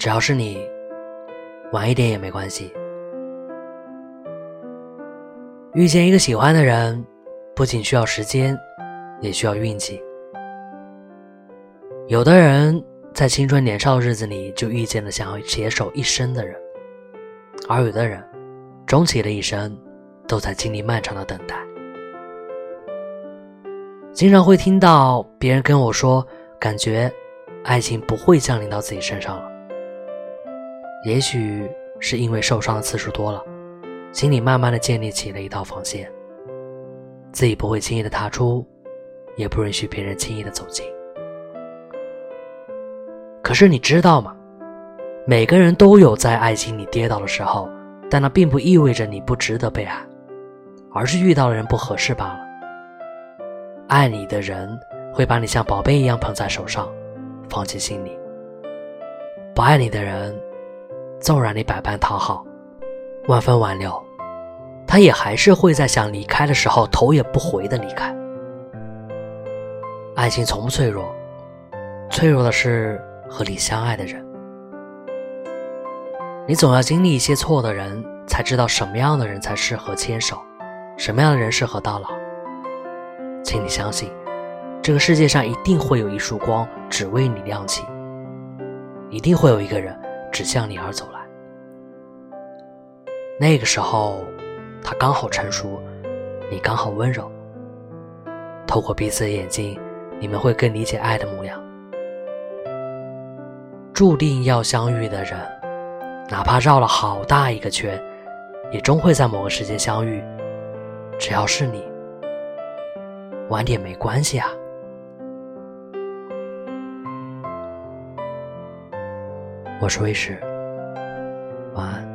只要是你，晚一点也没关系。遇见一个喜欢的人，不仅需要时间，也需要运气。有的人在青春年少的日子里就遇见了想要携手一生的人，而有的人，终其的一生，都在经历漫长的等待。经常会听到别人跟我说，感觉爱情不会降临到自己身上了。也许是因为受伤的次数多了，心里慢慢的建立起了一道防线，自己不会轻易的踏出，也不允许别人轻易的走近。可是你知道吗？每个人都有在爱情里跌倒的时候，但那并不意味着你不值得被爱，而是遇到的人不合适罢了。爱你的人会把你像宝贝一样捧在手上，放进心里；不爱你的人，纵然你百般讨好，万分挽留，他也还是会在想离开的时候头也不回的离开。爱情从不脆弱，脆弱的是和你相爱的人。你总要经历一些错的人，才知道什么样的人才适合牵手，什么样的人适合到老。请你相信，这个世界上一定会有一束光只为你亮起，一定会有一个人只向你而走来。那个时候，他刚好成熟，你刚好温柔。透过彼此的眼睛，你们会更理解爱的模样。注定要相遇的人，哪怕绕了好大一个圈，也终会在某个时间相遇。只要是你。晚点没关系啊。我是卫士，晚安。